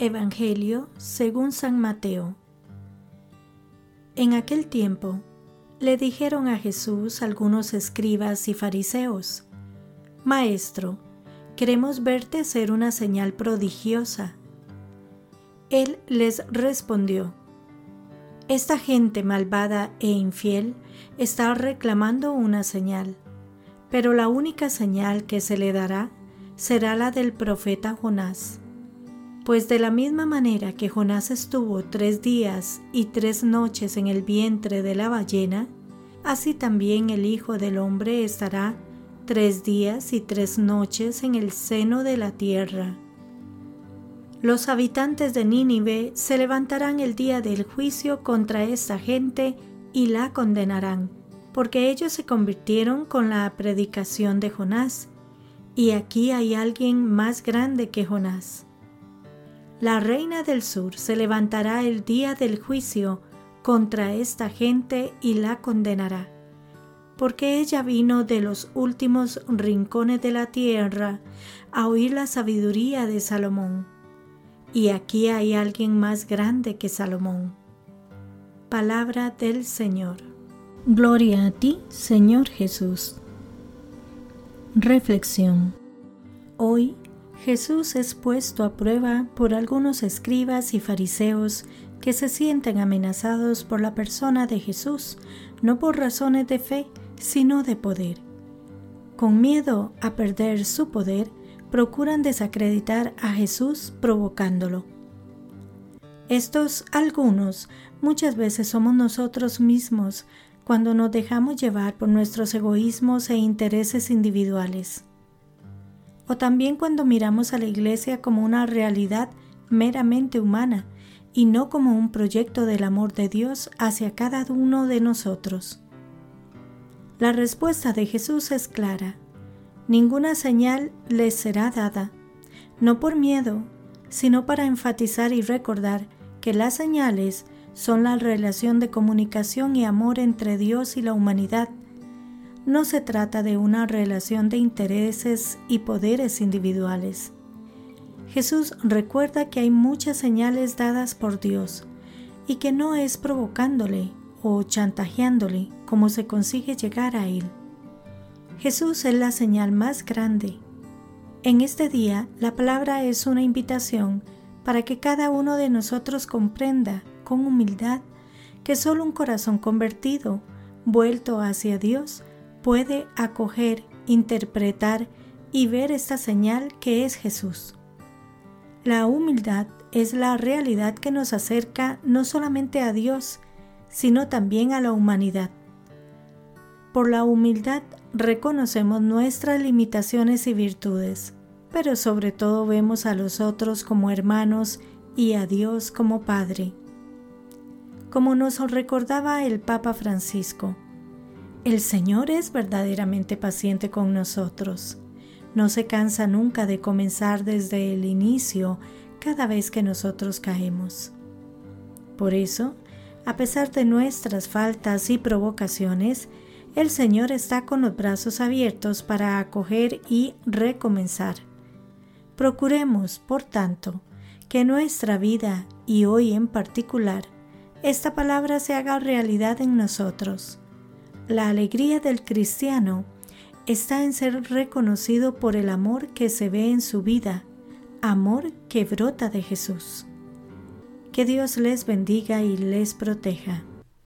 Evangelio según San Mateo. En aquel tiempo le dijeron a Jesús algunos escribas y fariseos, Maestro, queremos verte hacer una señal prodigiosa. Él les respondió, Esta gente malvada e infiel está reclamando una señal, pero la única señal que se le dará será la del profeta Jonás. Pues de la misma manera que Jonás estuvo tres días y tres noches en el vientre de la ballena, así también el Hijo del Hombre estará tres días y tres noches en el seno de la tierra. Los habitantes de Nínive se levantarán el día del juicio contra esta gente y la condenarán, porque ellos se convirtieron con la predicación de Jonás, y aquí hay alguien más grande que Jonás. La reina del sur se levantará el día del juicio contra esta gente y la condenará, porque ella vino de los últimos rincones de la tierra a oír la sabiduría de Salomón. Y aquí hay alguien más grande que Salomón. Palabra del Señor. Gloria a ti, Señor Jesús. Reflexión. Hoy Jesús es puesto a prueba por algunos escribas y fariseos que se sienten amenazados por la persona de Jesús, no por razones de fe, sino de poder. Con miedo a perder su poder, procuran desacreditar a Jesús provocándolo. Estos algunos muchas veces somos nosotros mismos cuando nos dejamos llevar por nuestros egoísmos e intereses individuales o también cuando miramos a la Iglesia como una realidad meramente humana y no como un proyecto del amor de Dios hacia cada uno de nosotros. La respuesta de Jesús es clara. Ninguna señal les será dada, no por miedo, sino para enfatizar y recordar que las señales son la relación de comunicación y amor entre Dios y la humanidad no se trata de una relación de intereses y poderes individuales. Jesús recuerda que hay muchas señales dadas por Dios y que no es provocándole o chantajeándole como se consigue llegar a Él. Jesús es la señal más grande. En este día la palabra es una invitación para que cada uno de nosotros comprenda con humildad que solo un corazón convertido, vuelto hacia Dios, puede acoger, interpretar y ver esta señal que es Jesús. La humildad es la realidad que nos acerca no solamente a Dios, sino también a la humanidad. Por la humildad reconocemos nuestras limitaciones y virtudes, pero sobre todo vemos a los otros como hermanos y a Dios como Padre. Como nos recordaba el Papa Francisco, el Señor es verdaderamente paciente con nosotros. No se cansa nunca de comenzar desde el inicio cada vez que nosotros caemos. Por eso, a pesar de nuestras faltas y provocaciones, el Señor está con los brazos abiertos para acoger y recomenzar. Procuremos, por tanto, que nuestra vida, y hoy en particular, esta palabra se haga realidad en nosotros la alegría del cristiano está en ser reconocido por el amor que se ve en su vida, amor que brota de Jesús. Que Dios les bendiga y les proteja.